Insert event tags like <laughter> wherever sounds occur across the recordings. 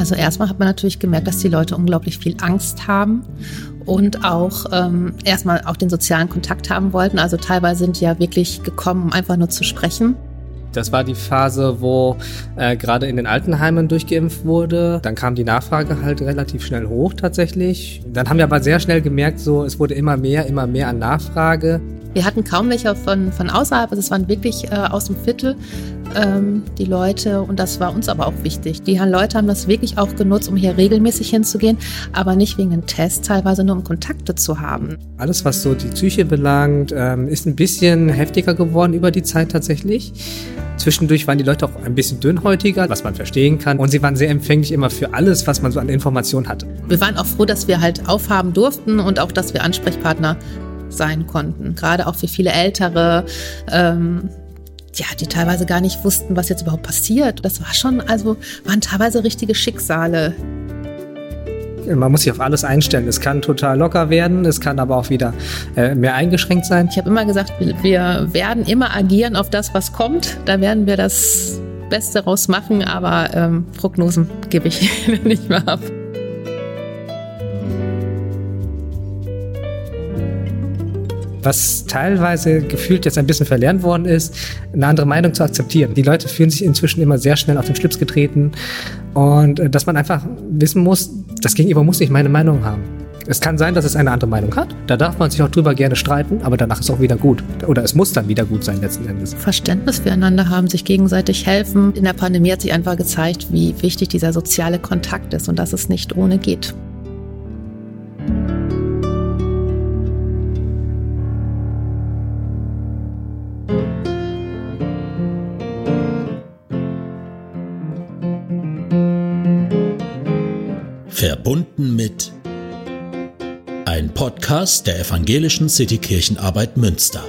Also erstmal hat man natürlich gemerkt, dass die Leute unglaublich viel Angst haben und auch ähm, erstmal auch den sozialen Kontakt haben wollten. Also teilweise sind ja wirklich gekommen, um einfach nur zu sprechen. Das war die Phase, wo äh, gerade in den Altenheimen durchgeimpft wurde. Dann kam die Nachfrage halt relativ schnell hoch tatsächlich. Dann haben wir aber sehr schnell gemerkt, so es wurde immer mehr, immer mehr an Nachfrage. Wir hatten kaum welche von, von außerhalb, also es waren wirklich äh, aus dem Viertel ähm, die Leute und das war uns aber auch wichtig. Die Leute haben das wirklich auch genutzt, um hier regelmäßig hinzugehen, aber nicht wegen einem Test, teilweise nur um Kontakte zu haben. Alles, was so die Psyche belangt, ähm, ist ein bisschen heftiger geworden über die Zeit tatsächlich. Zwischendurch waren die Leute auch ein bisschen dünnhäutiger, was man verstehen kann. Und sie waren sehr empfänglich immer für alles, was man so an Informationen hatte. Wir waren auch froh, dass wir halt aufhaben durften und auch, dass wir Ansprechpartner sein konnten. Gerade auch für viele Ältere, ähm, ja, die teilweise gar nicht wussten, was jetzt überhaupt passiert. Das war schon, also waren teilweise richtige Schicksale. Man muss sich auf alles einstellen. Es kann total locker werden, es kann aber auch wieder äh, mehr eingeschränkt sein. Ich habe immer gesagt, wir werden immer agieren auf das, was kommt. Da werden wir das Beste rausmachen, aber ähm, Prognosen gebe ich <laughs> nicht mehr ab. Was teilweise gefühlt jetzt ein bisschen verlernt worden ist, eine andere Meinung zu akzeptieren. Die Leute fühlen sich inzwischen immer sehr schnell auf den Schlips getreten und äh, dass man einfach wissen muss, das Gegenüber muss nicht meine Meinung haben. Es kann sein, dass es eine andere Meinung hat. Da darf man sich auch drüber gerne streiten, aber danach ist auch wieder gut. Oder es muss dann wieder gut sein letzten Endes. Verständnis füreinander haben, sich gegenseitig helfen. In der Pandemie hat sich einfach gezeigt, wie wichtig dieser soziale Kontakt ist und dass es nicht ohne geht. Podcast der Evangelischen Citykirchenarbeit Münster.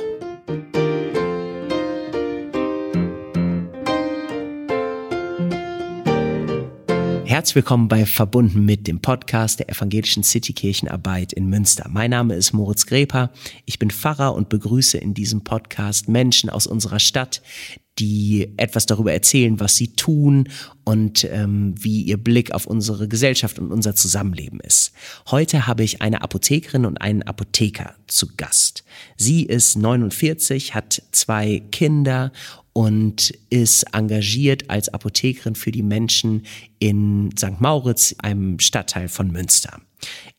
Herzlich willkommen bei Verbunden mit dem Podcast der Evangelischen Citykirchenarbeit in Münster. Mein Name ist Moritz Greper. Ich bin Pfarrer und begrüße in diesem Podcast Menschen aus unserer Stadt, die etwas darüber erzählen, was sie tun und ähm, wie ihr Blick auf unsere Gesellschaft und unser Zusammenleben ist. Heute habe ich eine Apothekerin und einen Apotheker zu Gast. Sie ist 49, hat zwei Kinder und ist engagiert als Apothekerin für die Menschen in St. Mauritz, einem Stadtteil von Münster.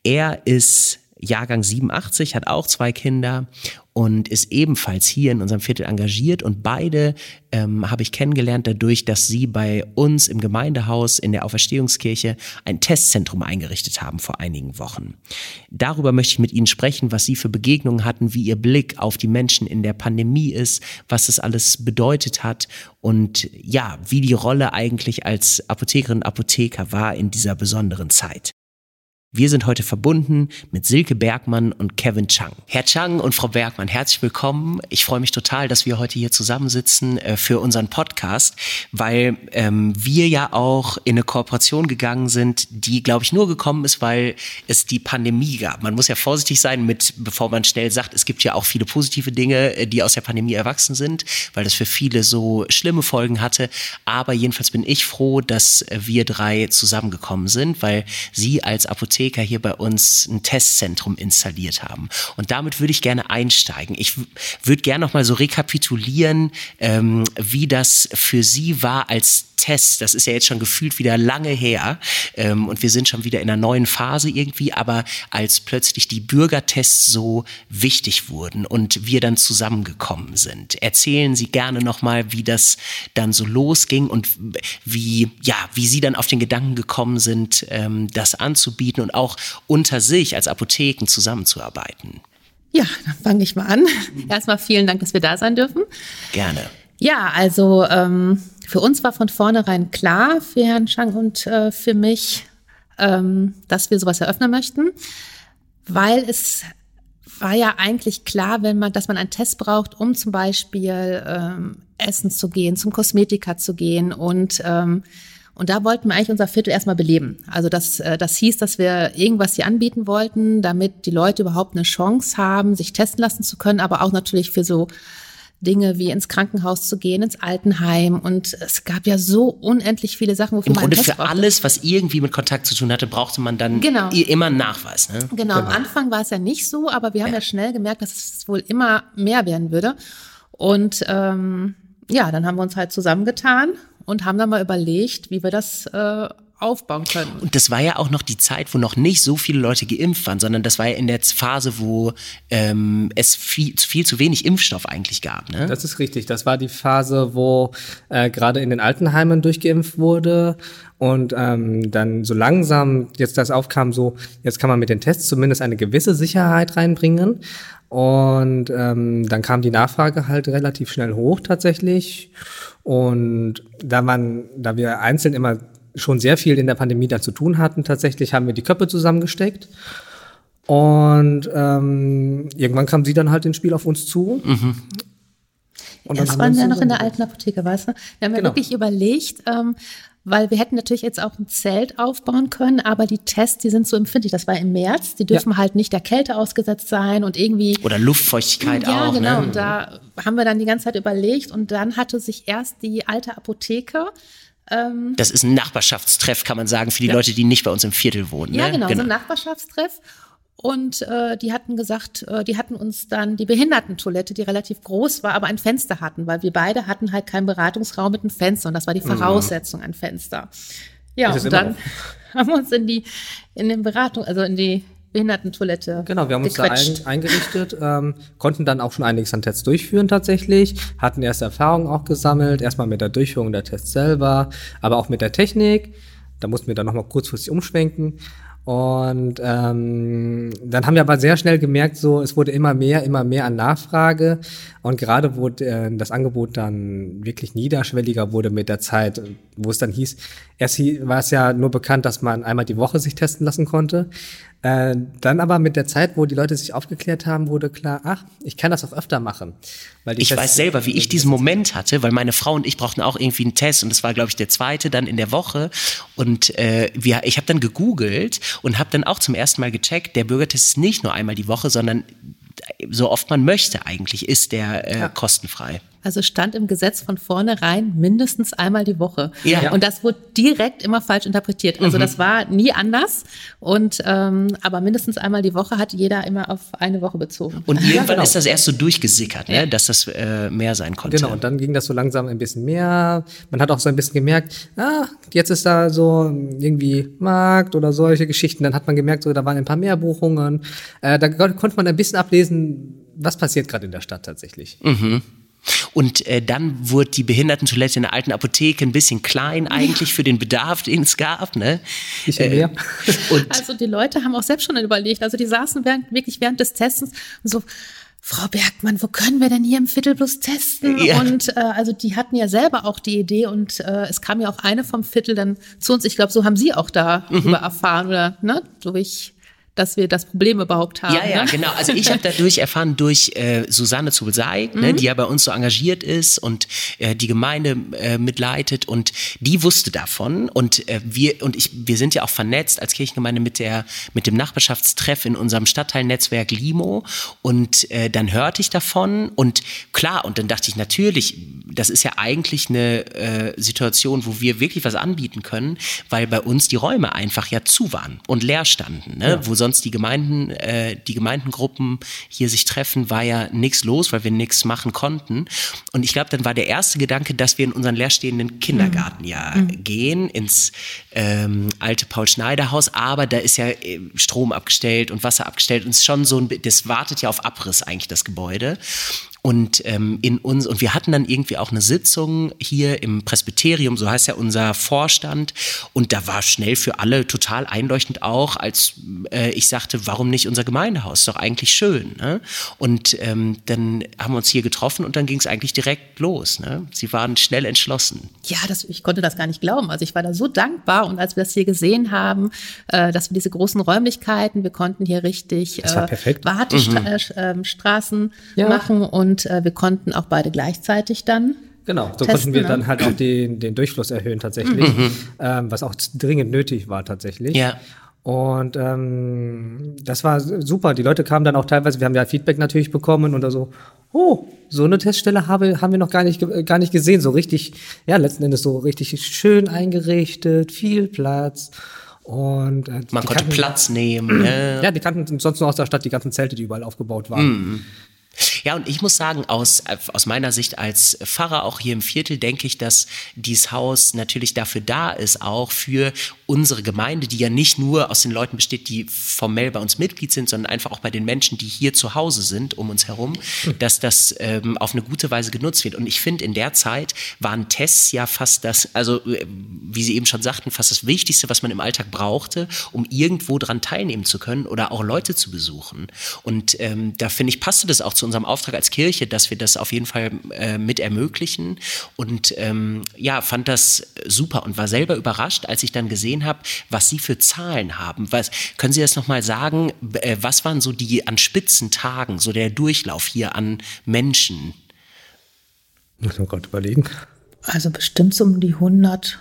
Er ist Jahrgang 87, hat auch zwei Kinder und ist ebenfalls hier in unserem Viertel engagiert. Und beide ähm, habe ich kennengelernt dadurch, dass sie bei uns im Gemeindehaus in der Auferstehungskirche ein Testzentrum eingerichtet haben vor einigen Wochen. Darüber möchte ich mit Ihnen sprechen, was Sie für Begegnungen hatten, wie Ihr Blick auf die Menschen in der Pandemie ist, was das alles bedeutet hat und ja, wie die Rolle eigentlich als Apothekerin Apotheker war in dieser besonderen Zeit. Wir sind heute verbunden mit Silke Bergmann und Kevin Chang. Herr Chang und Frau Bergmann, herzlich willkommen. Ich freue mich total, dass wir heute hier zusammensitzen äh, für unseren Podcast, weil ähm, wir ja auch in eine Kooperation gegangen sind, die, glaube ich, nur gekommen ist, weil es die Pandemie gab. Man muss ja vorsichtig sein, mit, bevor man schnell sagt, es gibt ja auch viele positive Dinge, äh, die aus der Pandemie erwachsen sind, weil das für viele so schlimme Folgen hatte. Aber jedenfalls bin ich froh, dass äh, wir drei zusammengekommen sind, weil Sie als Apotheker Apotheker hier bei uns ein Testzentrum installiert haben. Und damit würde ich gerne einsteigen. Ich würde gerne noch mal so rekapitulieren, ähm, wie das für Sie war als Test. Das ist ja jetzt schon gefühlt wieder lange her ähm, und wir sind schon wieder in einer neuen Phase irgendwie. Aber als plötzlich die Bürgertests so wichtig wurden und wir dann zusammengekommen sind, erzählen Sie gerne noch mal, wie das dann so losging und wie ja, wie Sie dann auf den Gedanken gekommen sind, ähm, das anzubieten und auch unter sich als Apotheken zusammenzuarbeiten. Ja, dann fange ich mal an. Erstmal vielen Dank, dass wir da sein dürfen. Gerne. Ja, also ähm, für uns war von vornherein klar, für Herrn Chang und äh, für mich, ähm, dass wir sowas eröffnen möchten, weil es war ja eigentlich klar, wenn man, dass man einen Test braucht, um zum Beispiel ähm, essen zu gehen, zum Kosmetiker zu gehen und ähm, und da wollten wir eigentlich unser Viertel erstmal beleben. Also das, äh, das hieß, dass wir irgendwas hier anbieten wollten, damit die Leute überhaupt eine Chance haben, sich testen lassen zu können, aber auch natürlich für so Dinge wie ins Krankenhaus zu gehen, ins Altenheim. Und es gab ja so unendlich viele Sachen, wofür Im man Grunde für brauchte. alles, was irgendwie mit Kontakt zu tun hatte, brauchte man dann genau. immer einen Nachweis. Ne? Genau, genau, am Anfang war es ja nicht so, aber wir haben ja, ja schnell gemerkt, dass es wohl immer mehr werden würde. Und ähm, ja, dann haben wir uns halt zusammengetan und haben dann mal überlegt, wie wir das äh, aufbauen können. Und das war ja auch noch die Zeit, wo noch nicht so viele Leute geimpft waren, sondern das war ja in der Phase, wo ähm, es viel, viel zu wenig Impfstoff eigentlich gab. Ne? Das ist richtig. Das war die Phase, wo äh, gerade in den Altenheimen durchgeimpft wurde und ähm, dann so langsam jetzt das aufkam, so jetzt kann man mit den Tests zumindest eine gewisse Sicherheit reinbringen. Und ähm, dann kam die Nachfrage halt relativ schnell hoch tatsächlich. Und da man, da wir einzeln immer schon sehr viel in der Pandemie da zu tun hatten. Tatsächlich haben wir die Köpfe zusammengesteckt. Und ähm, irgendwann kam sie dann halt ins Spiel auf uns zu. Mhm. Und das waren wir noch in der alten Apotheke, weißt du? Wir haben genau. ja wirklich überlegt, ähm, weil wir hätten natürlich jetzt auch ein Zelt aufbauen können, aber die Tests, die sind so empfindlich. Das war im März, die dürfen ja. halt nicht der Kälte ausgesetzt sein und irgendwie. Oder Luftfeuchtigkeit ja, auch. Ja, genau. Ne? Und da haben wir dann die ganze Zeit überlegt und dann hatte sich erst die alte Apotheke ähm, das ist ein Nachbarschaftstreff, kann man sagen, für die ja. Leute, die nicht bei uns im Viertel wohnen. Ja, ne? genau, genau, so ein Nachbarschaftstreff. Und äh, die hatten gesagt, äh, die hatten uns dann die Behindertentoilette, die relativ groß war, aber ein Fenster hatten, weil wir beide hatten halt keinen Beratungsraum mit einem Fenster und das war die mhm. Voraussetzung, ein Fenster. Ja, und dann <laughs> haben wir uns in die, in den Beratung, also in die Behindertentoilette. Genau, wir haben uns gequetscht. da ein, eingerichtet, ähm, konnten dann auch schon einiges an Tests durchführen tatsächlich, hatten erste Erfahrungen auch gesammelt, erstmal mit der Durchführung der Tests selber, aber auch mit der Technik. Da mussten wir dann nochmal kurzfristig umschwenken. Und ähm, dann haben wir aber sehr schnell gemerkt, so es wurde immer mehr, immer mehr an Nachfrage. Und gerade wo äh, das Angebot dann wirklich niederschwelliger wurde mit der Zeit, wo es dann hieß, erst war es ja nur bekannt, dass man einmal die Woche sich testen lassen konnte. Äh, dann aber mit der Zeit, wo die Leute sich aufgeklärt haben, wurde klar, ach, ich kann das auch öfter machen. Weil ich weiß selber, wie ich diesen Moment hatte, weil meine Frau und ich brauchten auch irgendwie einen Test und das war, glaube ich, der zweite dann in der Woche. Und äh, wir, ich habe dann gegoogelt und habe dann auch zum ersten Mal gecheckt, der Bürgertest ist nicht nur einmal die Woche, sondern so oft man möchte eigentlich, ist der äh, ja. kostenfrei. Also stand im Gesetz von vornherein mindestens einmal die Woche. Ja. Und das wurde direkt immer falsch interpretiert. Also mhm. das war nie anders. Und ähm, aber mindestens einmal die Woche hat jeder immer auf eine Woche bezogen. Und irgendwann ja, genau. ist das erst so durchgesickert, ne? dass das äh, mehr sein konnte. Genau, und dann ging das so langsam ein bisschen mehr. Man hat auch so ein bisschen gemerkt, ah, jetzt ist da so irgendwie Markt oder solche Geschichten. Dann hat man gemerkt, so, da waren ein paar mehr Buchungen. Äh, da konnte man ein bisschen ablesen, was passiert gerade in der Stadt tatsächlich. Mhm. Und äh, dann wurde die Behindertentoilette in der alten Apotheke ein bisschen klein eigentlich für den Bedarf, den es gab. Ne? Bisschen mehr. Äh, und also die Leute haben auch selbst schon überlegt. Also die saßen während, wirklich während des Testens und so, Frau Bergmann, wo können wir denn hier im Viertel bloß testen? Ja. Und äh, also die hatten ja selber auch die Idee und äh, es kam ja auch eine vom Viertel dann zu uns. Ich glaube, so haben Sie auch darüber mhm. erfahren oder ne, durch dass wir das Problem überhaupt haben. Ja, ja, ne? genau. Also ich habe <laughs> dadurch erfahren durch äh, Susanne Zulseig, ne, mhm. ne, die ja bei uns so engagiert ist und äh, die Gemeinde äh, mitleitet und die wusste davon und äh, wir und ich wir sind ja auch vernetzt als Kirchengemeinde mit der mit dem Nachbarschaftstreff in unserem Stadtteilnetzwerk Limo und äh, dann hörte ich davon und klar und dann dachte ich natürlich, das ist ja eigentlich eine äh, Situation, wo wir wirklich was anbieten können, weil bei uns die Räume einfach ja zu waren und leer standen, ne, ja. wo sonst die Gemeinden, äh, die Gemeindengruppen hier sich treffen, war ja nichts los, weil wir nichts machen konnten. Und ich glaube, dann war der erste Gedanke, dass wir in unseren leerstehenden Kindergarten mhm. ja mhm. gehen, ins ähm, alte Paul-Schneider-Haus, aber da ist ja äh, Strom abgestellt und Wasser abgestellt und es ist schon so ein, das wartet ja auf Abriss eigentlich, das Gebäude. Und ähm, in uns und wir hatten dann irgendwie auch eine Sitzung hier im Presbyterium, so heißt ja unser Vorstand. Und da war schnell für alle total einleuchtend auch, als äh, ich sagte, warum nicht unser Gemeindehaus? Ist doch eigentlich schön. Ne? Und ähm, dann haben wir uns hier getroffen und dann ging es eigentlich direkt los. Ne? Sie waren schnell entschlossen. Ja, das, ich konnte das gar nicht glauben. Also ich war da so dankbar und als wir das hier gesehen haben, äh, dass wir diese großen Räumlichkeiten, wir konnten hier richtig äh, Wartestraßen mhm. Äh, ja. machen und und äh, wir konnten auch beide gleichzeitig dann. Genau, so testen, konnten wir ne? dann halt auch den, den Durchfluss erhöhen tatsächlich, mhm. ähm, was auch dringend nötig war tatsächlich. Ja. Und ähm, das war super. Die Leute kamen dann auch teilweise, wir haben ja Feedback natürlich bekommen oder so, oh, so eine Teststelle habe, haben wir noch gar nicht, gar nicht gesehen. So richtig, ja, letzten Endes so richtig schön eingerichtet, viel Platz. Und äh, man konnte kannten, Platz nehmen. <clears throat> Ne? Ja, die kannten sonst nur aus der Stadt die ganzen Zelte, die überall aufgebaut waren. Mm. Ja, und ich muss sagen, aus, aus meiner Sicht als Pfarrer auch hier im Viertel denke ich, dass dieses Haus natürlich dafür da ist, auch für unsere Gemeinde, die ja nicht nur aus den Leuten besteht, die formell bei uns Mitglied sind, sondern einfach auch bei den Menschen, die hier zu Hause sind, um uns herum, dass das ähm, auf eine gute Weise genutzt wird. Und ich finde, in der Zeit waren Tests ja fast das, also äh, wie Sie eben schon sagten, fast das Wichtigste, was man im Alltag brauchte, um irgendwo dran teilnehmen zu können oder auch Leute zu besuchen. Und ähm, da finde ich, passte das auch zu unserem Auftrag als Kirche, dass wir das auf jeden Fall äh, mit ermöglichen. Und ähm, ja, fand das super und war selber überrascht, als ich dann gesehen habe, was Sie für Zahlen haben. Was, können Sie das nochmal sagen? Äh, was waren so die an Spitzentagen, so der Durchlauf hier an Menschen? Muss man gerade überlegen. Also bestimmt so um die 100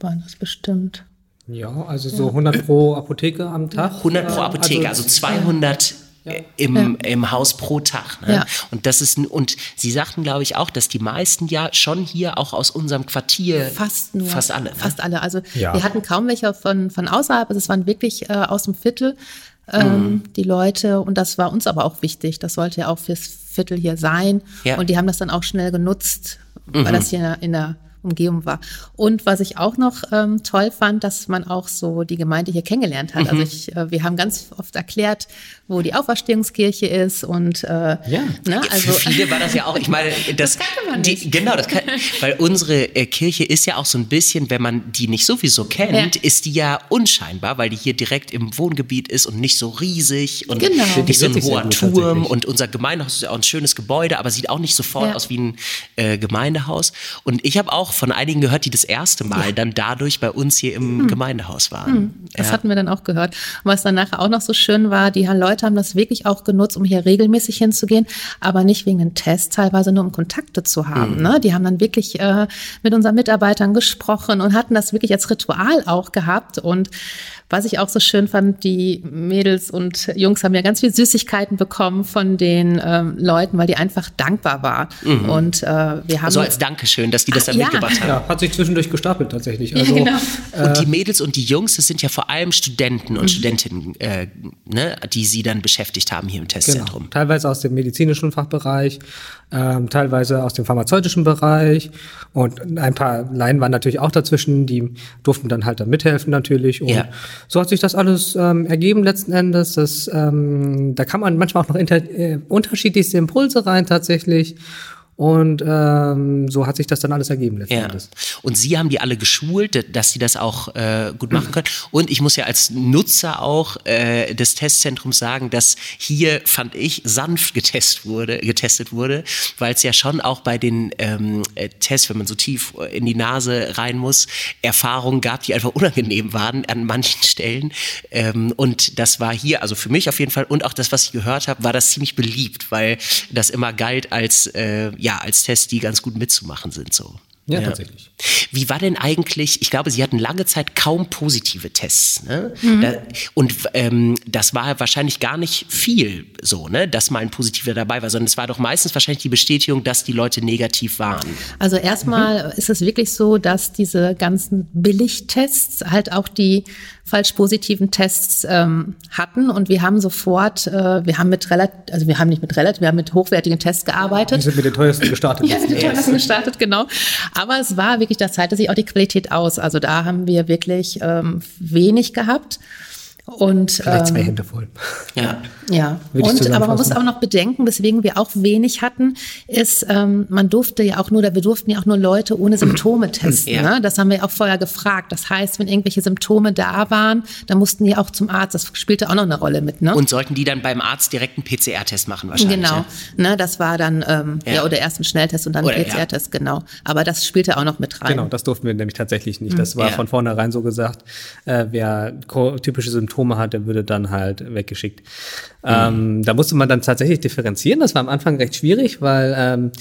waren das bestimmt. Ja, also so 100 pro Apotheke am Tag. 100 pro Apotheke, also, also 200 ja. im, ja. im Haus pro Tag. Ne? Ja. Und das ist und Sie sagten, glaube ich, auch, dass die meisten ja schon hier auch aus unserem Quartier fast nur fast alle, ne? fast alle. Also wir hatten kaum welche von von außerhalb. Also es waren wirklich äh, aus dem Viertel ähm, mhm. die Leute und das war uns aber auch wichtig. Das sollte ja auch fürs Viertel hier sein. Und die haben das dann auch schnell genutzt, weil mhm. das hier in der Umgebung war. Und was ich auch noch ähm, toll fand, dass man auch so die Gemeinde hier kennengelernt hat. Also mhm. Also ich, äh, wir haben ganz oft erklärt, wo die Auferstehungskirche ist und äh, ja. Ne, also für viele war das ja auch. Ich meine, <laughs> das, das kannte man nicht. Die, genau, das kann, <laughs> weil unsere äh, Kirche ist ja auch so ein bisschen, wenn man die nicht sowieso kennt, ja. ist die ja unscheinbar, weil die hier direkt im Wohngebiet ist und nicht so riesig und genau. nicht so ein hoher Turm und unser Gemeindehaus ist ja auch ein schönes Gebäude, aber sieht auch nicht sofort ja. aus wie ein äh, Gemeindehaus. Und ich habe auch von einigen gehört, die das erste Mal ja. dann dadurch bei uns hier im hm. Gemeindehaus waren. Hm. Das ja. hatten wir dann auch gehört. Und was dann nachher auch noch so schön war, die Leute haben das wirklich auch genutzt, um hier regelmäßig hinzugehen, aber nicht wegen den Tests, teilweise nur um Kontakte zu haben. Mhm. Ne? Die haben dann wirklich äh, mit unseren Mitarbeitern gesprochen und hatten das wirklich als Ritual auch gehabt und was ich auch so schön fand, die Mädels und Jungs haben ja ganz viel Süßigkeiten bekommen von den ähm, Leuten, weil die einfach dankbar waren. Mhm. Und äh, wir haben so als Dankeschön, dass die das dann ja. mitgebracht haben. Ja, hat sich zwischendurch gestapelt tatsächlich. Also, genau. äh, und die Mädels und die Jungs, das sind ja vor allem Studenten und mhm. Studentinnen, äh, ne, die sie dann beschäftigt haben hier im Testzentrum. Genau. Teilweise aus dem medizinischen Fachbereich, ähm, teilweise aus dem pharmazeutischen Bereich und ein paar Laien waren natürlich auch dazwischen, die durften dann halt da mithelfen natürlich. Und ja. so hat sich das alles ähm, ergeben letzten Endes. Das, ähm, da kann man manchmal auch noch inter äh, unterschiedlichste Impulse rein tatsächlich. Und ähm, so hat sich das dann alles ergeben letztendlich. Ja. Und Sie haben die alle geschult, dass Sie das auch äh, gut machen können. Und ich muss ja als Nutzer auch äh, des Testzentrums sagen, dass hier, fand ich, sanft getestet wurde, getestet wurde, weil es ja schon auch bei den ähm, äh, Tests, wenn man so tief in die Nase rein muss, Erfahrungen gab, die einfach unangenehm waren an manchen Stellen. Ähm, und das war hier, also für mich auf jeden Fall, und auch das, was ich gehört habe, war das ziemlich beliebt, weil das immer galt als äh, ja, als Test, die ganz gut mitzumachen sind, so. Ja, ja, tatsächlich. Wie war denn eigentlich, ich glaube, Sie hatten lange Zeit kaum positive Tests. Ne? Mhm. Da, und ähm, das war wahrscheinlich gar nicht viel so, ne? dass mal ein positiver dabei war, sondern es war doch meistens wahrscheinlich die Bestätigung, dass die Leute negativ waren. Also erstmal mhm. ist es wirklich so, dass diese ganzen Billigtests halt auch die falsch positiven Tests ähm, hatten und wir haben sofort, äh, wir haben mit relativ, also wir haben nicht mit relativ, wir haben mit hochwertigen Tests gearbeitet. Wir sind mit den teuersten gestartet. <laughs> ja, mit den teuersten gestartet, genau. Aber es war wirklich, da zahlte sich auch die Qualität aus. Also da haben wir wirklich ähm, wenig gehabt. Und, Vielleicht zwei ähm, Hände voll. Ja. Ja. Und, aber man muss auch noch bedenken, weswegen wir auch wenig hatten, ist, ähm, man durfte ja auch nur, wir durften ja auch nur Leute ohne Symptome testen. Ja. Ne? Das haben wir auch vorher gefragt. Das heißt, wenn irgendwelche Symptome da waren, dann mussten die auch zum Arzt. Das spielte auch noch eine Rolle mit. Ne? Und sollten die dann beim Arzt direkt einen PCR-Test machen wahrscheinlich? Genau. Ja? Ne, das war dann, ähm, ja. ja, oder erst ein Schnelltest und dann ein PCR-Test, genau. Aber das spielte auch noch mit rein. Genau, das durften wir nämlich tatsächlich nicht. Das war von vornherein so gesagt, äh, wer typische Symptome Symptome hat, der würde dann halt weggeschickt. Mhm. Ähm, da musste man dann tatsächlich differenzieren. Das war am Anfang recht schwierig, weil ähm,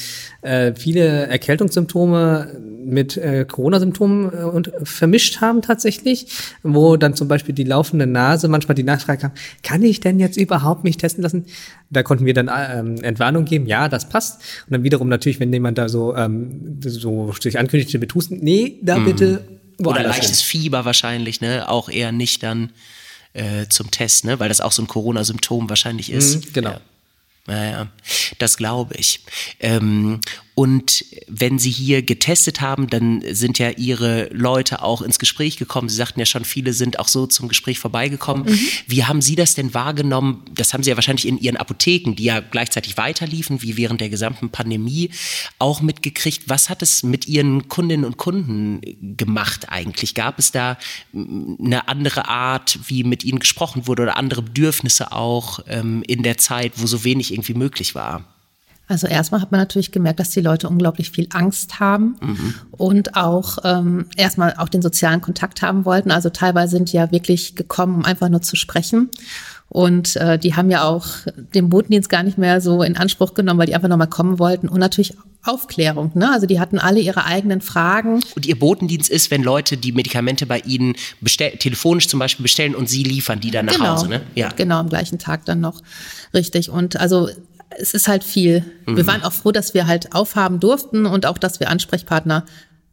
äh, viele Erkältungssymptome mit äh, Corona-Symptomen äh, und vermischt haben tatsächlich, wo dann zum Beispiel die laufende Nase manchmal die Nachfrage kam, kann ich denn jetzt überhaupt mich testen lassen? Da konnten wir dann ähm, Entwarnung geben, ja, das passt. Und dann wiederum natürlich, wenn jemand da so ähm, so sich ankündigte mit Husten, nee, da Mhm. bitte Oder leichtes Fieber wahrscheinlich, ne? Auch eher nicht dann äh, zum Test, ne? Weil das auch so ein Corona-Symptom wahrscheinlich ist. Mhm, genau. Ja. Naja, das glaube ich. Ähm, und wenn Sie hier getestet haben, dann sind ja Ihre Leute auch ins Gespräch gekommen. Sie sagten ja schon, viele sind auch so zum Gespräch vorbeigekommen. Mhm. Wie haben Sie das denn wahrgenommen? Das haben Sie ja wahrscheinlich in Ihren Apotheken, die ja gleichzeitig weiterliefen, wie während der gesamten Pandemie, auch mitgekriegt. Was hat es mit Ihren Kundinnen und Kunden gemacht eigentlich? Gab es da mm, eine andere Art, wie mit Ihnen gesprochen wurde oder andere Bedürfnisse auch ähm, in der Zeit, wo so wenig irgendwie möglich war? Also erstmal hat man natürlich gemerkt, dass die Leute unglaublich viel Angst haben und auch ähm, erstmal auch den sozialen Kontakt haben wollten. Also teilweise sind die ja wirklich gekommen, um einfach nur zu sprechen. Und äh, die haben ja auch den Botendienst gar nicht mehr so in Anspruch genommen, weil die einfach nochmal kommen wollten. Und natürlich Aufklärung. Ne? Also die hatten alle ihre eigenen Fragen. Und Ihr Botendienst ist, wenn Leute die Medikamente bei Ihnen bestell telefonisch zum Beispiel bestellen und Sie liefern die dann nach Hause, ne? Ja. Genau, am gleichen Tag dann noch. Richtig. Und also es ist halt viel. Mhm. Wir waren auch froh, dass wir halt aufhaben durften und auch, dass wir Ansprechpartner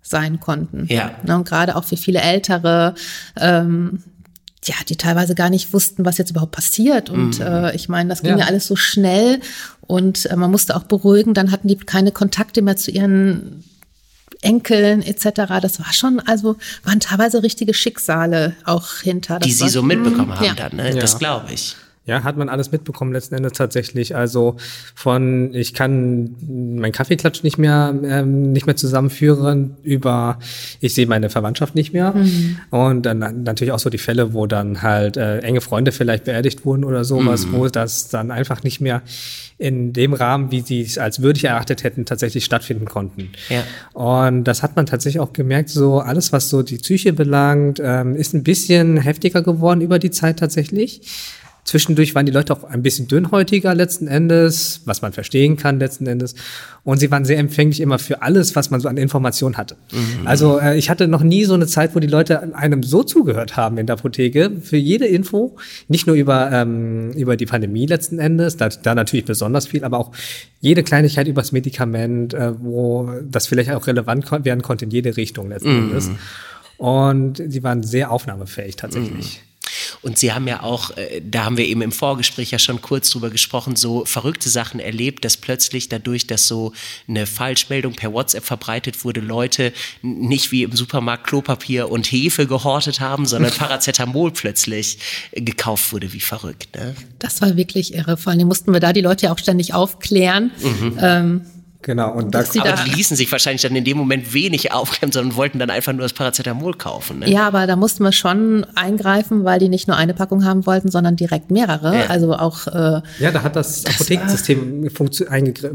sein konnten. Ja. Ne, und gerade auch für viele Ältere, ähm, ja, die teilweise gar nicht wussten, was jetzt überhaupt passiert. Und äh, ich meine, das ging ja. Ja. alles so schnell und äh, man musste auch beruhigen. Dann hatten die keine Kontakte mehr zu ihren Enkeln etc. Das war schon, also waren teilweise richtige Schicksale auch hinter. Das Die Sie war, so mitbekommen haben ja. dann, ne? Das Ja. glaube ich. Ja, hat man alles mitbekommen letzten Endes tatsächlich. Also von ich kann meinen Kaffeeklatsch nicht mehr ähm, nicht mehr zusammenführen über ich sehe meine Verwandtschaft nicht mehr und dann natürlich auch so die Fälle, wo dann halt äh, enge Freunde vielleicht beerdigt wurden oder sowas, wo das dann einfach nicht mehr in dem Rahmen, wie sie es als würdig erachtet hätten, tatsächlich stattfinden konnten. Ja. Und das hat man tatsächlich auch gemerkt, so alles, was so die Psyche belangt, ähm, ist ein bisschen heftiger geworden über die Zeit tatsächlich. Zwischendurch waren die Leute auch ein bisschen dünnhäutiger letzten Endes, was man verstehen kann letzten Endes. Und sie waren sehr empfänglich immer für alles, was man so an Informationen hatte. Also äh, ich hatte noch nie so eine Zeit, wo die Leute einem so zugehört haben in der Apotheke für jede Info, nicht nur über ähm, über die Pandemie letzten Endes, da, da natürlich besonders viel, aber auch jede Kleinigkeit über das Medikament, äh, wo das vielleicht auch relevant werden konnte in jede Richtung letzten Endes. Und sie waren sehr aufnahmefähig tatsächlich. Und Sie haben ja auch, äh, da haben wir eben im Vorgespräch ja schon kurz drüber gesprochen, so verrückte Sachen erlebt, dass plötzlich dadurch, dass so eine Falschmeldung per WhatsApp verbreitet wurde, Leute nicht wie im Supermarkt Klopapier und Hefe gehortet haben, sondern <laughs> Paracetamol plötzlich äh, gekauft wurde, wie verrückt. Ne? Das war wirklich irre. Vor allem mussten wir da die Leute ja auch ständig aufklären. Ähm, Genau, und da, Aber da- die ließen sich wahrscheinlich dann in dem Moment wenig aufklären, sondern wollten dann einfach nur das Paracetamol kaufen. Ne? ja, aber da mussten wir schon eingreifen, weil die nicht nur eine Packung haben wollten, sondern direkt mehrere. Ja. Also auch äh, Ja, da hat das, Apothekensystem funktio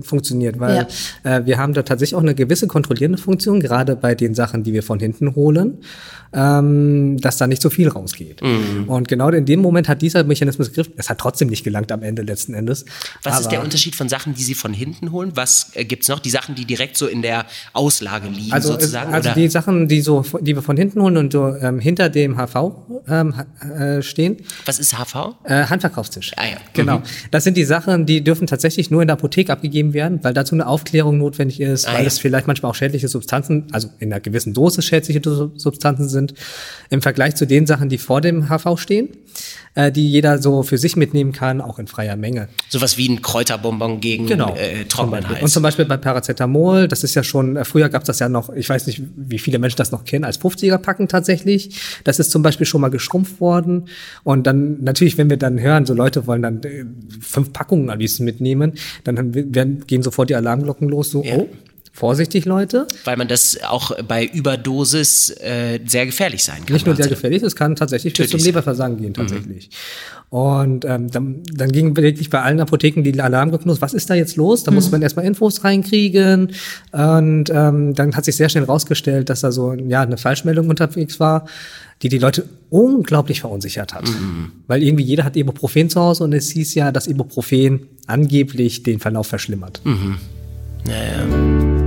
funktioniert, weil äh, wir haben da tatsächlich auch eine gewisse kontrollierende Funktion, gerade bei den Sachen, die wir von hinten holen, ähm, dass da nicht so viel rausgeht. Mhm. Und genau in dem Moment hat dieser Mechanismus gegriffen. Es hat trotzdem nicht gelangt am Ende letzten Endes. Was ist Aber- der Unterschied von Sachen, die Sie von hinten holen? Was äh, gibt's noch? Die Sachen, die direkt so in der Auslage liegen, Also, es, sozusagen? also oder? die Sachen, die so, die wir von hinten holen und so ähm, hinter dem HV ähm, äh, stehen, Was ist HV? Äh, Handverkaufstisch. Ah ja. Genau. Das sind die Sachen, die dürfen tatsächlich nur in der Apotheke abgegeben werden, weil dazu eine Aufklärung notwendig ist, Ah weil ja. es vielleicht manchmal auch schädliche Substanzen, also in einer gewissen Dosis schädliche Substanzen sind, im Vergleich zu den Sachen, die vor dem HV stehen, äh, die jeder so für sich mitnehmen kann, auch in freier Menge. Sowas wie ein Kräuterbonbon gegen Genau. äh, Zum trockenen Beispiel. Hals. Und zum Beispiel bei Paracetamol, das ist ja schon, äh, früher gab es das ja noch, ich weiß nicht, wie viele Menschen das noch kennen, als 50er-Packen tatsächlich. Das ist zum Beispiel schon mal geschrumpft worden. Und dann natürlich, wenn wir dann hören, so Leute wollen dann äh, fünf Packungen am liebsten mitnehmen, dann werden, gehen sofort die Alarmglocken los, so, Ja. oh, vorsichtig, Leute. Weil man das auch bei Überdosis äh, sehr gefährlich sein kann. Nicht nur sehr gefährlich, es kann tatsächlich bis zum. Leberversagen gehen, tatsächlich. Und ähm, dann, dann ging wirklich bei allen Apotheken die Alarmglocken los. Was ist da jetzt los? Da muss man erstmal Infos reinkriegen. Und ähm, dann hat sich sehr schnell rausgestellt, dass da so ja, eine Falschmeldung unterwegs war, die die Leute unglaublich verunsichert hat. Weil irgendwie jeder hat Ibuprofen zu Hause und es hieß ja, dass Ibuprofen angeblich den Verlauf verschlimmert. Naja.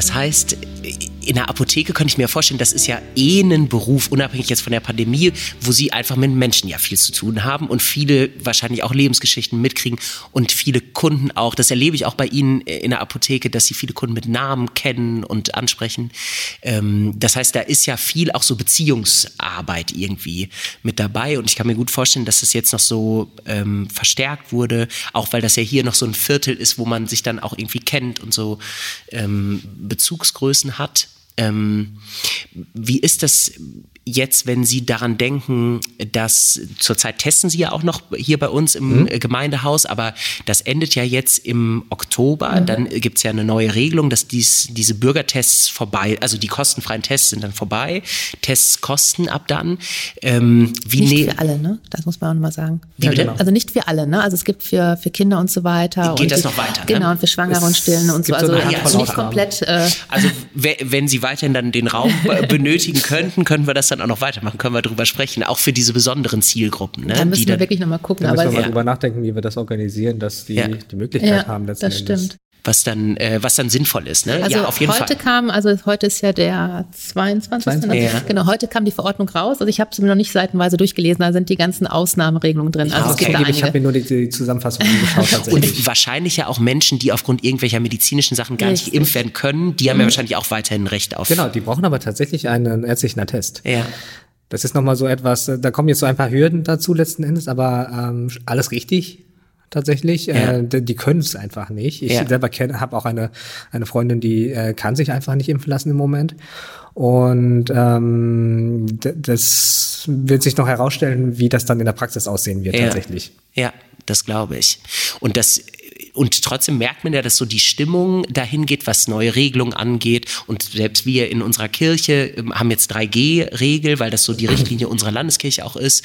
Das heißt, in der Apotheke könnte ich mir vorstellen, das ist ja eh ein Beruf, unabhängig jetzt von der Pandemie, wo sie einfach mit Menschen ja viel zu tun haben und viele wahrscheinlich auch Lebensgeschichten mitkriegen und viele Kunden auch. Das erlebe ich auch bei Ihnen in der Apotheke, dass Sie viele Kunden mit Namen kennen und ansprechen. Ähm, das heißt, da ist ja viel auch so Beziehungsarbeit irgendwie mit dabei und ich kann mir gut vorstellen, dass das jetzt noch so ähm, verstärkt wurde, auch weil das ja hier noch so ein Viertel ist, wo man sich dann auch irgendwie kennt und so ähm, Bezugsgrößen hat. Ähm, wie ist das jetzt, wenn Sie daran denken, dass zurzeit testen Sie ja auch noch hier bei uns im mhm. Gemeindehaus, aber das endet ja jetzt im Oktober. Mhm. Dann gibt es ja eine neue Regelung, dass dies, diese Bürgertests vorbei, also die kostenfreien Tests sind dann vorbei. Tests kosten ab dann. Ähm, wie nicht ne für alle, ne? Das muss man auch nochmal sagen. Wie bitte? Also nicht für alle, ne? Also es gibt für, für Kinder und so weiter. Geht das die, noch weiter? Genau, ne? und für Schwangere und Stillen und so. Also, also nicht komplett. Äh, also wenn Sie weiterhin dann den Raum <laughs> benötigen könnten, können wir das dann auch noch weitermachen, können wir darüber sprechen, auch für diese besonderen Zielgruppen. Ne? Da müssen wir wirklich nochmal gucken. Da müssen wir mal ja. drüber nachdenken, wie wir das organisieren, dass die ja. die Möglichkeit ja, haben, letzten das Endes. stimmt was dann, äh, was dann sinnvoll ist. Ne? Also ja, auf jeden heute Fall. kam, also heute ist ja der 22. 22. Ja. Genau, heute kam die Verordnung raus. Also ich habe sie mir noch nicht seitenweise durchgelesen, da sind die ganzen Ausnahmeregelungen drin. Also ah, okay. es gibt ich habe mir nur die, die Zusammenfassung angeschaut. <laughs> Und wahrscheinlich ja auch Menschen, die aufgrund irgendwelcher medizinischen Sachen gar Richtig. nicht geimpft werden können, die haben mhm. ja wahrscheinlich auch weiterhin Recht auf. Genau, die brauchen aber tatsächlich einen ärztlichen Attest. Ja. Das ist nochmal so etwas, da kommen jetzt so ein paar Hürden dazu letzten Endes, aber ähm, alles richtig tatsächlich. Ja. Äh, die, die können es einfach nicht. Ich ja. selber habe auch eine, eine Freundin, die äh, kann sich einfach nicht impfen lassen im Moment. Und ähm, das wird sich noch herausstellen, wie das dann in der Praxis aussehen wird ja. tatsächlich. Ja, das glaube ich. Und das und trotzdem merkt man ja, dass so die Stimmung dahin geht, was neue Regelungen angeht. Und selbst wir in unserer Kirche ähm, haben jetzt 3G-Regel, weil das so die Richtlinie unserer Landeskirche auch ist,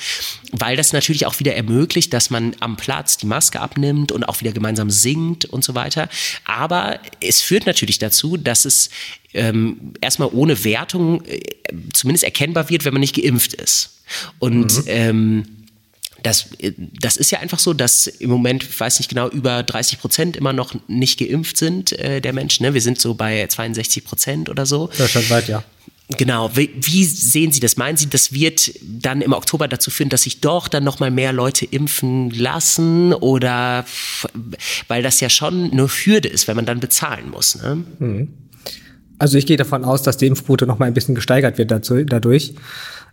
weil das natürlich auch wieder ermöglicht, dass man am Platz die Maske abnimmt und auch wieder gemeinsam singt und so weiter. Aber es führt natürlich dazu, dass es ähm, erstmal ohne Wertung äh, zumindest erkennbar wird, wenn man nicht geimpft ist. Und mhm. ähm, das, das ist ja einfach so, dass im Moment, ich weiß nicht genau, über 30 Prozent immer noch nicht geimpft sind äh, der Menschen. Ne? Wir sind so bei 62 Prozent oder so. Deutschlandweit, ja. Genau. Wie, wie, sehen Sie das? Meinen Sie, das wird dann im Oktober dazu führen, dass sich doch dann noch mal mehr Leute impfen lassen oder weil das ja schon eine Hürde ist, wenn man dann bezahlen muss? Ne? Mhm. Also ich gehe davon aus, dass die Impfquote noch mal ein bisschen gesteigert wird dazu, dadurch.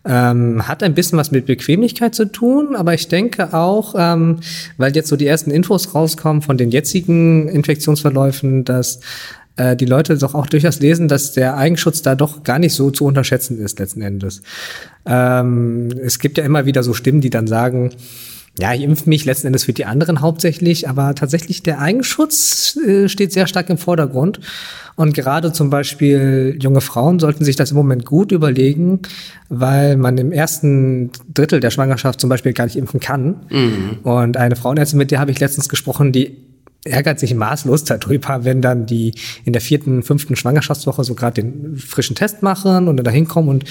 Ähm, hat ein bisschen was mit Bequemlichkeit zu tun, aber ich denke auch, ähm, weil jetzt so die ersten Infos rauskommen von den jetzigen Infektionsverläufen, dass äh, die Leute doch auch durchaus lesen, dass der Eigenschutz da doch gar nicht so zu unterschätzen ist letzten Endes. Ähm, es gibt ja immer wieder so Stimmen, die dann sagen, ja, ich impfe mich letzten Endes für die anderen hauptsächlich, aber tatsächlich der Eigenschutz äh, steht sehr stark im Vordergrund. Und gerade zum Beispiel junge Frauen sollten sich das im Moment gut überlegen, weil man im ersten Drittel der Schwangerschaft zum Beispiel gar nicht impfen kann. Mhm. Und eine Frauenärztin, mit der habe ich letztens gesprochen, die ärgert sich maßlos darüber, wenn dann die in der vierten, fünften Schwangerschaftswoche so gerade den frischen Test machen und dann da hinkommen und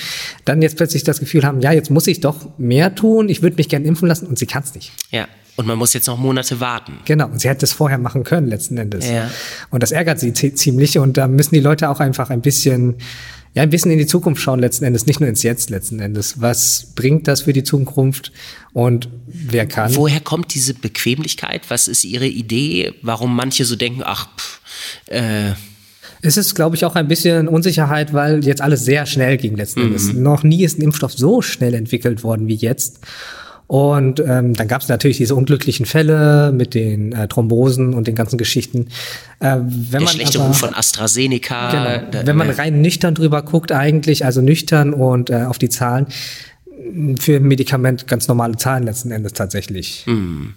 dann jetzt plötzlich das Gefühl haben, ja, jetzt muss ich doch mehr tun, ich würde mich gerne impfen lassen und sie kann es nicht. Ja. Und man muss jetzt noch Monate warten. Genau, und sie hätte es vorher machen können, letzten Endes. Ja. Und das ärgert sie ziemlich und da müssen die Leute auch einfach ein bisschen ja, ein bisschen in die Zukunft schauen letzten Endes, nicht nur ins Jetzt letzten Endes. Was bringt das für die Zukunft und wer kann? Woher kommt diese Bequemlichkeit? Was ist Ihre Idee, warum manche so denken, ach, pff, äh, es ist, glaube ich, auch ein bisschen Unsicherheit, weil jetzt alles sehr schnell ging letzten mhm. Endes. Noch nie ist ein Impfstoff so schnell entwickelt worden wie jetzt. Und ähm, dann gab es natürlich diese unglücklichen Fälle mit den äh, Thrombosen und den ganzen Geschichten. Äh, wenn Der man schlechte aber, Ruf von AstraZeneca. Genau, da, wenn man rein nüchtern drüber guckt eigentlich, also nüchtern und äh, auf die Zahlen, für ein Medikament ganz normale Zahlen letzten Endes tatsächlich. Mhm.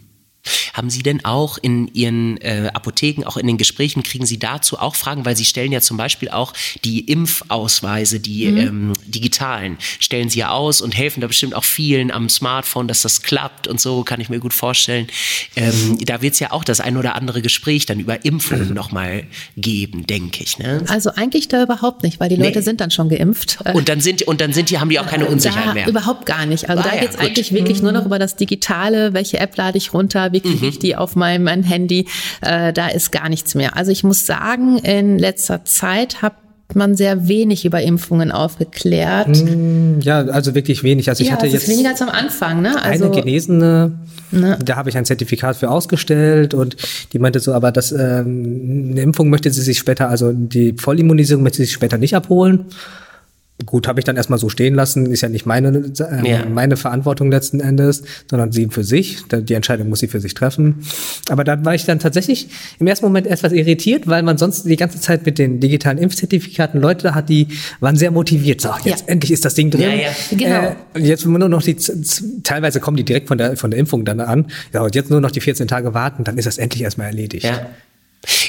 Haben Sie denn auch in Ihren äh, Apotheken, auch in den Gesprächen, kriegen Sie dazu auch Fragen? Weil Sie stellen ja zum Beispiel auch die Impfausweise, die mhm. ähm, digitalen, stellen Sie ja aus und helfen da bestimmt auch vielen am Smartphone, dass das klappt und so, kann ich mir gut vorstellen. Ähm, da wird es ja auch das ein oder andere Gespräch dann über Impfungen mhm. nochmal geben, denke ich. Ne? Also eigentlich da überhaupt nicht, weil die Leute nee. sind dann schon geimpft. Und dann sind, und dann sind die, haben die auch keine Unsicherheit da mehr. Überhaupt gar nicht. Also ah, da geht es ja, eigentlich wirklich nur noch über das Digitale, welche App lade ich runter, wie kriege kriege ich die auf meinem mein Handy. Äh, da ist gar nichts mehr. Also ich muss sagen, in letzter Zeit habe man sehr wenig über Impfungen aufgeklärt. Mm, ja, also wirklich wenig. Also ich ja, hatte jetzt weniger als am Anfang, ne? Also, eine Genesene, ne? da habe ich ein Zertifikat für ausgestellt und die meinte so, aber das ähm, eine Impfung möchte sie sich später, also die Vollimmunisierung möchte sie sich später nicht abholen. Gut, habe ich dann erstmal so stehen lassen, ist ja nicht meine, äh, ja. meine Verantwortung letzten Endes, sondern sie für sich. Die Entscheidung muss sie für sich treffen. Aber da war ich dann tatsächlich im ersten Moment etwas irritiert, weil man sonst die ganze Zeit mit den digitalen Impfzertifikaten Leute hat, die waren sehr motiviert. So, jetzt ja. endlich ist das Ding drin. Ja, ja. Genau. Äh, jetzt nur noch die, teilweise kommen die direkt von der, von der Impfung dann an. Ja, und jetzt nur noch die 14 Tage warten, dann ist das endlich erstmal erledigt. Ja.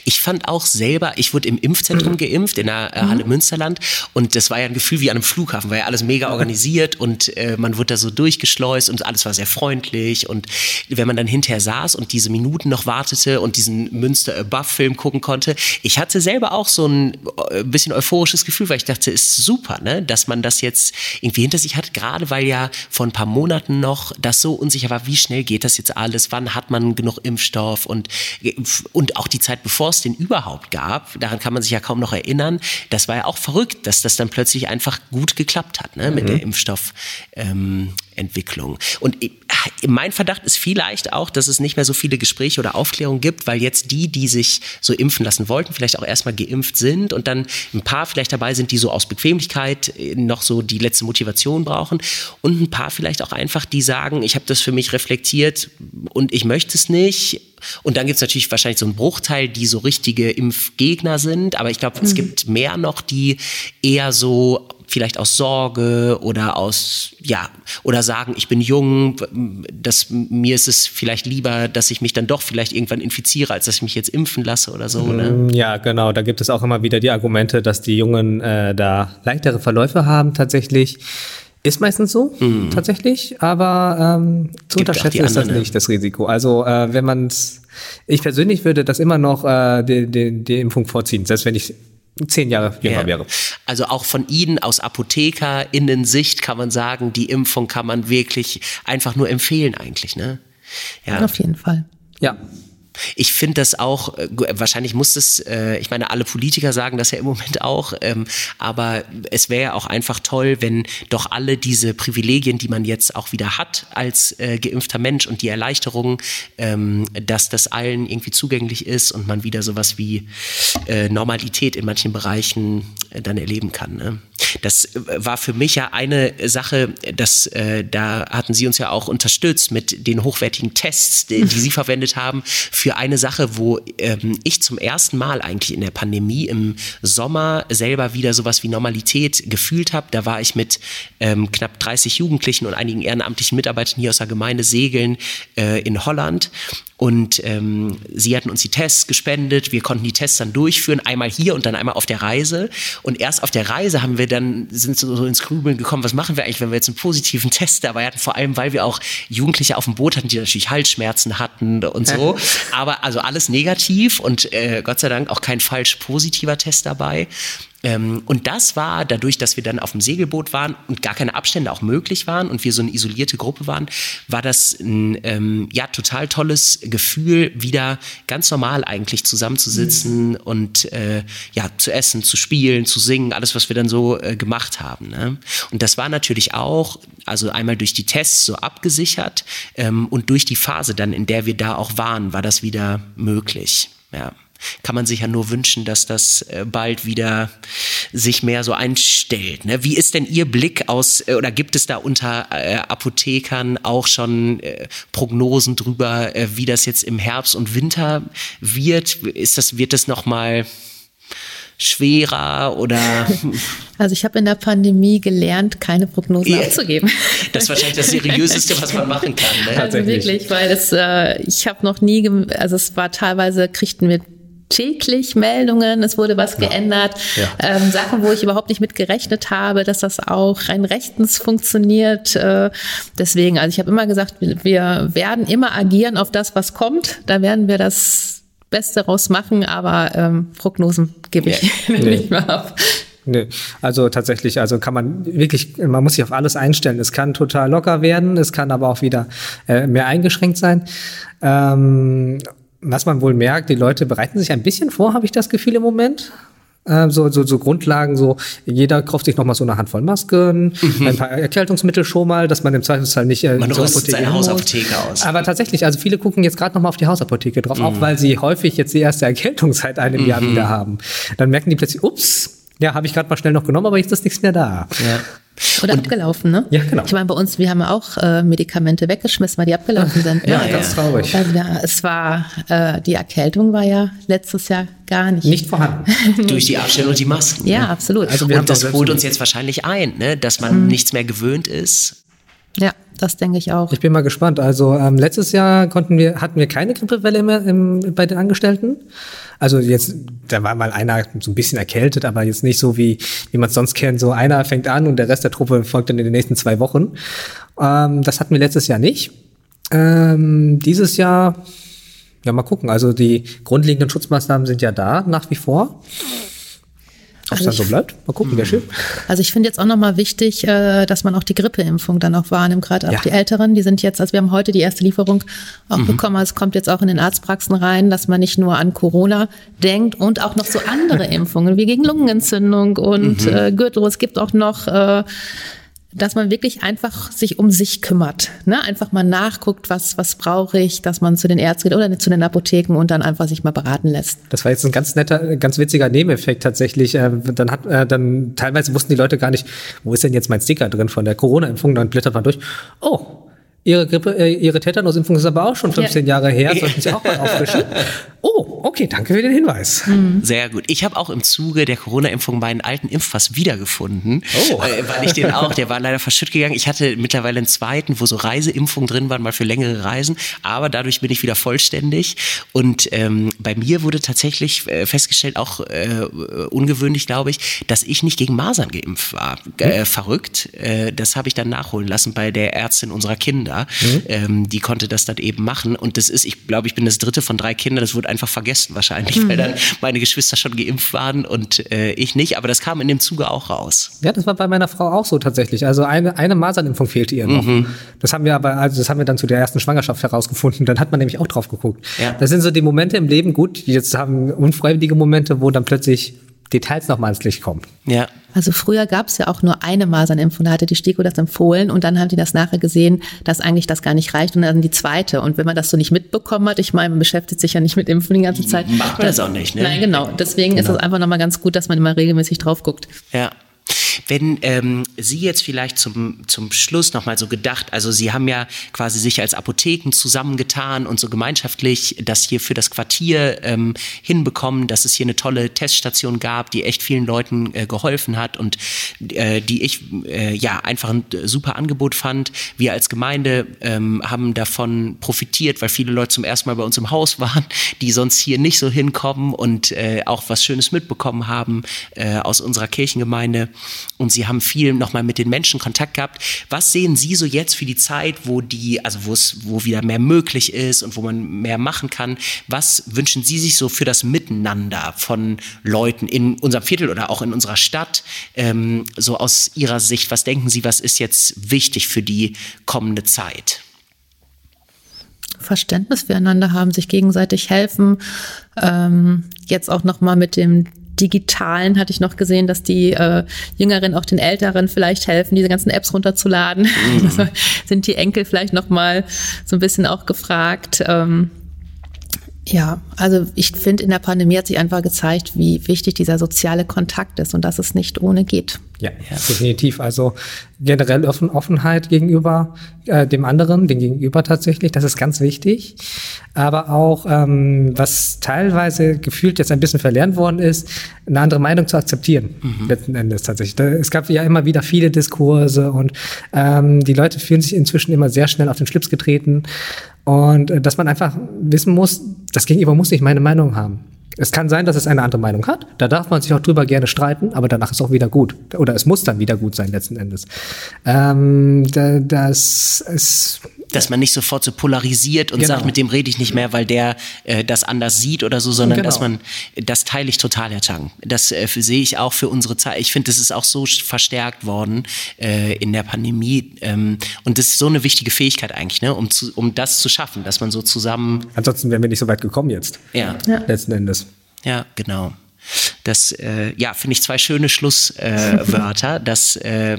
Ich fand auch selber, ich wurde im Impfzentrum mhm. geimpft in der äh, Halle mhm. Münsterland. Und das war ja ein Gefühl wie an einem Flughafen, war ja alles mega organisiert und äh, man wurde da so durchgeschleust und alles war sehr freundlich. Und wenn man dann hinterher saß und diese Minuten noch wartete und diesen Münster Above-Film gucken konnte, ich hatte selber auch so ein äh, bisschen euphorisches Gefühl, weil ich dachte, ist super, ne, dass man das jetzt irgendwie hinter sich hat, gerade weil ja vor ein paar Monaten noch das so unsicher war, wie schnell geht das jetzt alles, wann hat man genug Impfstoff? Und, äh, und auch die Zeit bevor es den überhaupt gab, daran kann man sich ja kaum noch erinnern, das war ja auch verrückt, dass das dann plötzlich einfach gut geklappt hat ne, mit mhm. der Impfstoffentwicklung. Ähm, und mein Verdacht ist vielleicht auch, dass es nicht mehr so viele Gespräche oder Aufklärungen gibt, weil jetzt die, die sich so impfen lassen wollten, vielleicht auch erstmal geimpft sind und dann ein paar vielleicht dabei sind, die so aus Bequemlichkeit äh, noch so die letzte Motivation brauchen und ein paar vielleicht auch einfach, die sagen, ich habe das für mich reflektiert und ich möchte es nicht und dann gibt es natürlich wahrscheinlich so einen Bruchteil, die so richtige Impfgegner sind. Aber ich glaube, mhm. es gibt mehr noch, die eher so vielleicht aus Sorge oder aus, ja, oder sagen, ich bin jung, dass mir ist es vielleicht lieber, dass ich mich dann doch vielleicht irgendwann infiziere, als dass ich mich jetzt impfen lasse oder so. Ne? Mm, ja, genau. Da gibt es auch immer wieder die Argumente, dass die Jungen äh, da leichtere Verläufe haben tatsächlich. Ist meistens so, mhm. tatsächlich, aber ähm, zu unterschätzen ist das nicht, das Risiko. Also äh, wenn man ich persönlich würde das immer noch äh, die, die, die Impfung vorziehen, selbst wenn ich zehn Jahre jünger ja. wäre. Also auch von Ihnen aus Apothekerinnen-Sicht kann man sagen, die Impfung kann man wirklich einfach nur empfehlen eigentlich, ne? Ja. Auf jeden Fall. Ja. Ich finde das auch, äh, wahrscheinlich muss es, äh, ich meine, alle Politiker sagen das ja im Moment auch, ähm, aber es wäre ja auch einfach toll, wenn doch alle diese Privilegien, die man jetzt auch wieder hat als äh, geimpfter Mensch und die Erleichterung, ähm, dass das allen irgendwie zugänglich ist und man wieder sowas wie äh, Normalität in manchen Bereichen äh, dann erleben kann. Ne? Das äh, war für mich ja eine Sache, dass äh, da hatten Sie uns ja auch unterstützt mit den hochwertigen Tests, die, die Sie <laughs> verwendet haben, für eine Sache, wo ähm, ich zum ersten Mal eigentlich in der Pandemie im Sommer selber wieder sowas wie Normalität gefühlt habe. Da war ich mit ähm, knapp 30 Jugendlichen und einigen ehrenamtlichen Mitarbeitern hier aus der Gemeinde Segeln äh, in Holland und ähm, sie hatten uns die Tests gespendet. Wir konnten die Tests dann durchführen, einmal hier und dann einmal auf der Reise. Und erst auf der Reise haben wir dann sind so, so ins Grübeln gekommen, was machen wir eigentlich, wenn wir jetzt einen positiven Test dabei hatten? Vor allem, weil wir auch Jugendliche auf dem Boot hatten, die natürlich Halsschmerzen hatten und so. <laughs> Aber also alles negativ und äh, Gott sei Dank auch kein falsch positiver Test dabei. Ähm, und das war dadurch, dass wir dann auf dem Segelboot waren und gar keine Abstände auch möglich waren und wir so eine isolierte Gruppe waren, war das ein ähm, ja total tolles Gefühl, wieder ganz normal eigentlich zusammenzusitzen mhm. und äh, ja zu essen, zu spielen, zu singen, alles was wir dann so äh, gemacht haben. Ne? Und das war natürlich auch also einmal durch die Tests so abgesichert ähm, und durch die Phase dann, in der wir da auch waren, war das wieder möglich. Ja kann man sich ja nur wünschen, dass das äh, bald wieder sich mehr so einstellt. Ne? Wie ist denn Ihr Blick aus, äh, oder gibt es da unter äh, Apothekern auch schon Prognosen drüber, wie das jetzt im Herbst und Winter wird? Ist das, wird das nochmal schwerer oder? <laughs> Also ich habe in der Pandemie gelernt, keine Prognosen yeah. abzugeben. <laughs> Das ist wahrscheinlich das Seriöseste, was man machen kann. Ne? Also wirklich, weil es, äh, ich habe noch nie, also es war teilweise, kriegten wir täglich Meldungen, es wurde was ja. geändert, ja. Ähm, Sachen, wo ich überhaupt nicht mit gerechnet habe, dass das auch rein rechtens funktioniert. Äh, deswegen, also ich habe immer gesagt, wir, wir werden immer agieren auf das, was kommt. Da werden wir das Beste raus machen, aber ähm, Prognosen gebe ich ja. <laughs> nicht mehr ab. Nee, also tatsächlich, also kann man wirklich, man muss sich auf alles einstellen. Es kann total locker werden, es kann aber auch wieder äh, mehr eingeschränkt sein. Ähm, was man wohl merkt, die Leute bereiten sich ein bisschen vor, habe ich das Gefühl im Moment. Äh, so, so, so Grundlagen, so jeder kauft sich noch mal so eine Handvoll Masken, mhm. ein paar Erkältungsmittel schon mal, dass man im Zweifelsfall nicht äh, man rüstet seine Hausapotheke aus. Aber tatsächlich, also viele gucken jetzt gerade noch mal auf die Hausapotheke drauf, mhm. auch weil sie häufig jetzt die erste Erkältung seit einem mhm. Jahr wieder haben. Dann merken die plötzlich, ups, ja, habe ich gerade mal schnell noch genommen, aber jetzt ist nichts mehr da. Ja. Oder und, abgelaufen, ne? Ja, genau. Ich meine, bei uns, wir haben ja auch äh, Medikamente weggeschmissen, weil die abgelaufen sind. Ne? ja, ja, ganz traurig. Also, ja, es war, äh, die Erkältung war ja letztes Jahr gar nicht. Nicht vorhanden. <laughs> Durch die Abstellung und die Masken. Ja, ne? absolut. Also wir und das holt uns jetzt wahrscheinlich ein, ne? dass man mhm. nichts mehr gewöhnt ist. Ja, das denke ich auch. Ich bin mal gespannt. Also ähm, letztes Jahr konnten wir, hatten wir keine Grippewelle mehr im, bei den Angestellten. Also jetzt, da war mal einer so ein bisschen erkältet, aber jetzt nicht so wie, wie man es sonst kennt. So einer fängt an und der Rest der Truppe folgt dann in den nächsten zwei Wochen. Ähm, das hatten wir letztes Jahr nicht. Ähm, dieses Jahr, ja, mal gucken. Also die grundlegenden Schutzmaßnahmen sind ja da nach wie vor. Es also dann so bleibt? Mal gucken, wäre schön. Also ich finde jetzt auch nochmal wichtig, äh, dass man auch die Grippeimpfung dann auch wahrnimmt, gerade ja. auch die Älteren, die sind jetzt, also wir haben heute die erste Lieferung auch mhm. bekommen, also es kommt jetzt auch in den Arztpraxen rein, dass man nicht nur an Corona denkt und auch noch so andere <laughs> Impfungen wie gegen Lungenentzündung und mhm. äh, Gürtel. Es gibt auch noch äh, dass man wirklich einfach sich um sich kümmert. Ne? Einfach mal nachguckt, was, was brauche ich, dass man zu den Ärzten geht oder zu den Apotheken und dann einfach sich mal beraten lässt. Das war jetzt ein ganz netter, ganz witziger Nebeneffekt tatsächlich. Äh, dann hat, äh, dann teilweise wussten die Leute gar nicht, wo ist denn jetzt mein Sticker drin von der Corona-Impfung? Dann blättert man durch. Oh, Ihre Grippe, äh, Ihre Tetanusimpfung ist aber auch schon 15 ja. Jahre her. <laughs> Sollten Sie auch mal auffrischen? Oh, okay, danke für den Hinweis. Mhm. Sehr gut. Ich habe auch im Zuge der Corona-Impfung meinen alten Impfpass wiedergefunden, oh. äh, weil ich den auch, der war leider verschütt gegangen. Ich hatte mittlerweile einen zweiten, wo so Reiseimpfungen drin waren, mal für längere Reisen, aber dadurch bin ich wieder vollständig. Und ähm, bei mir wurde tatsächlich äh, festgestellt, auch äh, ungewöhnlich, glaube ich, dass ich nicht gegen Masern geimpft war. Äh, hm. verrückt. Äh, das habe ich dann nachholen lassen bei der Ärztin unserer Kinder. Mhm. Ähm, die konnte das dann eben machen. Und das ist, ich glaube, ich bin das dritte von drei Kindern. Das wurde einfach vergessen wahrscheinlich, mhm. weil dann meine Geschwister schon geimpft waren und äh, ich nicht. Aber das kam in dem Zuge auch raus. Ja, das war bei meiner Frau auch so tatsächlich. Also eine, eine Masernimpfung fehlte ihr noch. Mhm. Das haben wir aber, also das haben wir dann zu der ersten Schwangerschaft herausgefunden. Dann hat man nämlich auch drauf geguckt. Ja. Das sind so die Momente im Leben, gut, jetzt haben unfreiwillige Momente, wo dann plötzlich Details nochmal ins Licht kommen. Ja. Also früher gab es ja auch nur eine Masernimpfung, da hatte die STIKO das empfohlen und dann haben die das nachher gesehen, dass eigentlich das gar nicht reicht und dann die zweite. Und wenn man das so nicht mitbekommen hat, ich meine, man beschäftigt sich ja nicht mit Impfen die ganze Zeit. Macht man das auch nicht, ne? Nein, genau. Deswegen genau. ist es einfach nochmal ganz gut, dass man immer regelmäßig drauf guckt. Ja. Wenn ähm, Sie jetzt vielleicht zum, zum Schluss nochmal so gedacht, also Sie haben ja quasi sich als Apotheken zusammengetan und so gemeinschaftlich das hier für das Quartier ähm, hinbekommen, dass es hier eine tolle Teststation gab, die echt vielen Leuten äh, geholfen hat und äh, die ich äh, ja einfach ein super Angebot fand. Wir als Gemeinde ähm, haben davon profitiert, weil viele Leute zum ersten Mal bei uns im Haus <laughs> waren, die sonst hier nicht so hinkommen und äh, auch was Schönes mitbekommen haben äh, aus unserer Kirchengemeinde und Sie haben viel nochmal mit den Menschen Kontakt gehabt. Was sehen Sie so jetzt für die Zeit, wo die, also wo es, wo wieder mehr möglich ist und wo man mehr machen kann? Was wünschen Sie sich so für das Miteinander von Leuten in unserem Viertel oder auch in unserer Stadt? Ähm, so aus Ihrer Sicht, was denken Sie, was ist jetzt wichtig für die kommende Zeit? Verständnis füreinander haben, sich gegenseitig helfen. Ähm, jetzt auch nochmal mit dem Digitalen hatte ich noch gesehen, dass die äh, Jüngeren auch den Älteren vielleicht helfen, diese ganzen Apps runterzuladen. Mhm. <laughs> Also sind die Enkel vielleicht noch mal so ein bisschen auch gefragt. Ähm, ja, also ich finde, in der Pandemie hat sich einfach gezeigt, wie wichtig dieser soziale Kontakt ist und dass es nicht ohne geht. Ja, ja. definitiv. Also generell Offen Offenheit gegenüber äh, dem anderen, dem Gegenüber tatsächlich, das ist ganz wichtig. Aber auch, ähm, was teilweise gefühlt jetzt ein bisschen verlernt worden ist, eine andere Meinung zu akzeptieren, mhm. letzten Endes tatsächlich. Es gab ja immer wieder viele Diskurse und ähm, die Leute fühlen sich inzwischen immer sehr schnell auf den Schlips getreten. Und äh, dass man einfach wissen muss, das Gegenüber muss nicht meine Meinung haben. Es kann sein, dass es eine andere Meinung hat. Da darf man sich auch drüber gerne streiten, aber danach ist auch wieder gut. Oder es muss dann wieder gut sein, letzten Endes. Ähm, das ist dass man nicht sofort so polarisiert und Genau. sagt, mit dem rede ich nicht mehr, weil der äh, das anders sieht oder so, sondern Genau. dass man, das teile ich total, Herr Chang. Das äh, sehe ich auch für unsere Zeit. Ich finde, das ist auch so verstärkt worden äh, in der Pandemie. Ähm, und das ist so eine wichtige Fähigkeit eigentlich, ne, um, zu, um das zu schaffen, dass man so zusammen, Ansonsten wären wir nicht so weit gekommen jetzt, ja, letzten Endes. ja, genau. Das, äh, ja, finde ich zwei schöne Schlusswörter. <laughs> Äh, das äh,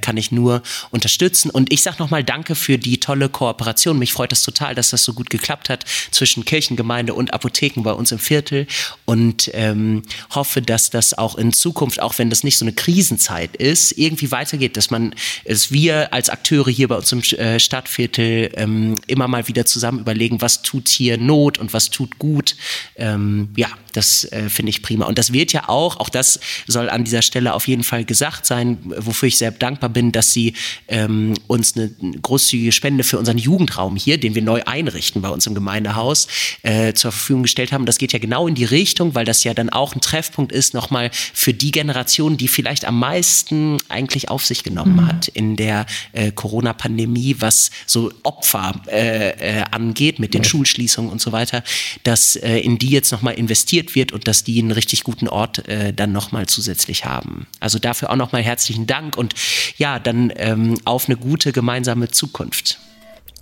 kann ich nur unterstützen. Und ich sage nochmal Danke für die tolle Kooperation. Mich freut das total, dass das so gut geklappt hat zwischen Kirchengemeinde und Apotheken bei uns im Viertel. Und ähm, hoffe, dass das auch in Zukunft, auch wenn das nicht so eine Krisenzeit ist, irgendwie weitergeht, dass man, dass wir als Akteure hier bei uns im äh, Stadtviertel ähm, immer mal wieder zusammen überlegen, was tut hier Not und was tut gut. Ähm, ja, das äh, finde ich prima. Und das wird ja auch, auch das soll an dieser Stelle auf jeden Fall gesagt sein, wofür ich sehr dankbar bin, dass Sie ähm, uns eine großzügige Spende für unseren Jugendraum hier, den wir neu einrichten bei uns im Gemeindehaus, äh, zur Verfügung gestellt haben. Das geht ja genau in die Richtung, weil das ja dann auch ein Treffpunkt ist, nochmal für die Generation, die vielleicht am meisten eigentlich auf sich genommen hat in der äh, Corona-Pandemie, was so Opfer äh, äh, angeht mit den Schulschließungen und so weiter, dass äh, in die jetzt nochmal investiert wird und dass die einen richtig guten Ort äh, dann nochmal zusätzlich haben. Also dafür auch nochmal herzlichen Dank und ja, dann ähm, auf eine gute gemeinsame Zukunft.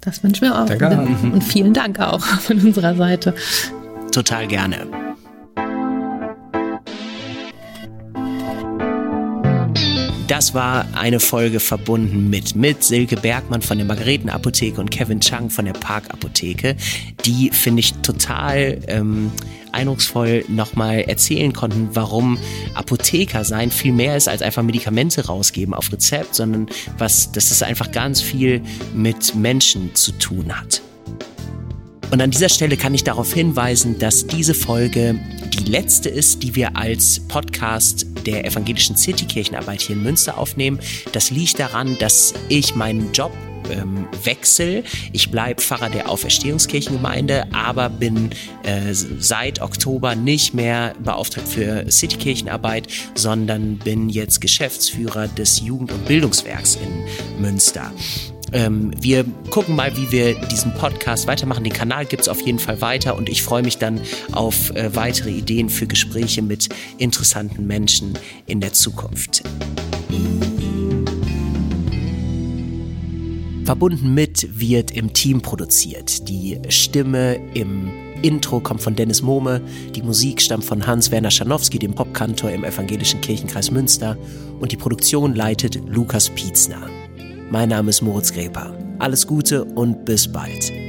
Das wünschen wir auch. Danke. Und vielen Dank auch von unserer Seite. Total gerne. Das war eine Folge verbunden mit, mit Silke Bergmann von der Margaretenapotheke und Kevin Chang von der Parkapotheke, die, finde ich, total ähm, eindrucksvoll nochmal erzählen konnten, warum Apotheker sein viel mehr ist als einfach Medikamente rausgeben auf Rezept, sondern was, dass es einfach ganz viel mit Menschen zu tun hat. Und an dieser Stelle kann ich darauf hinweisen, dass diese Folge die letzte ist, die wir als Podcast der evangelischen Citykirchenarbeit hier in Münster aufnehmen. Das liegt daran, dass ich meinen Job ähm, wechsel. Ich bleibe Pfarrer der Auferstehungskirchengemeinde, aber bin äh, seit Oktober nicht mehr beauftragt für Citykirchenarbeit, sondern bin jetzt Geschäftsführer des Jugend- und Bildungswerks in Münster. Ähm, wir gucken mal, wie wir diesen Podcast weitermachen. Den Kanal gibt's auf jeden Fall weiter und ich freue mich dann auf äh, weitere Ideen für Gespräche mit interessanten Menschen in der Zukunft. Verbunden mit wird im Team produziert. Die Stimme im Intro kommt von Dennis Mohme, die Musik stammt von Hans-Werner Schanowski, dem Popkantor im Evangelischen Kirchenkreis Münster und die Produktion leitet Lukas Pietzner. Mein Name ist Moritz Greper. Alles Gute und bis bald.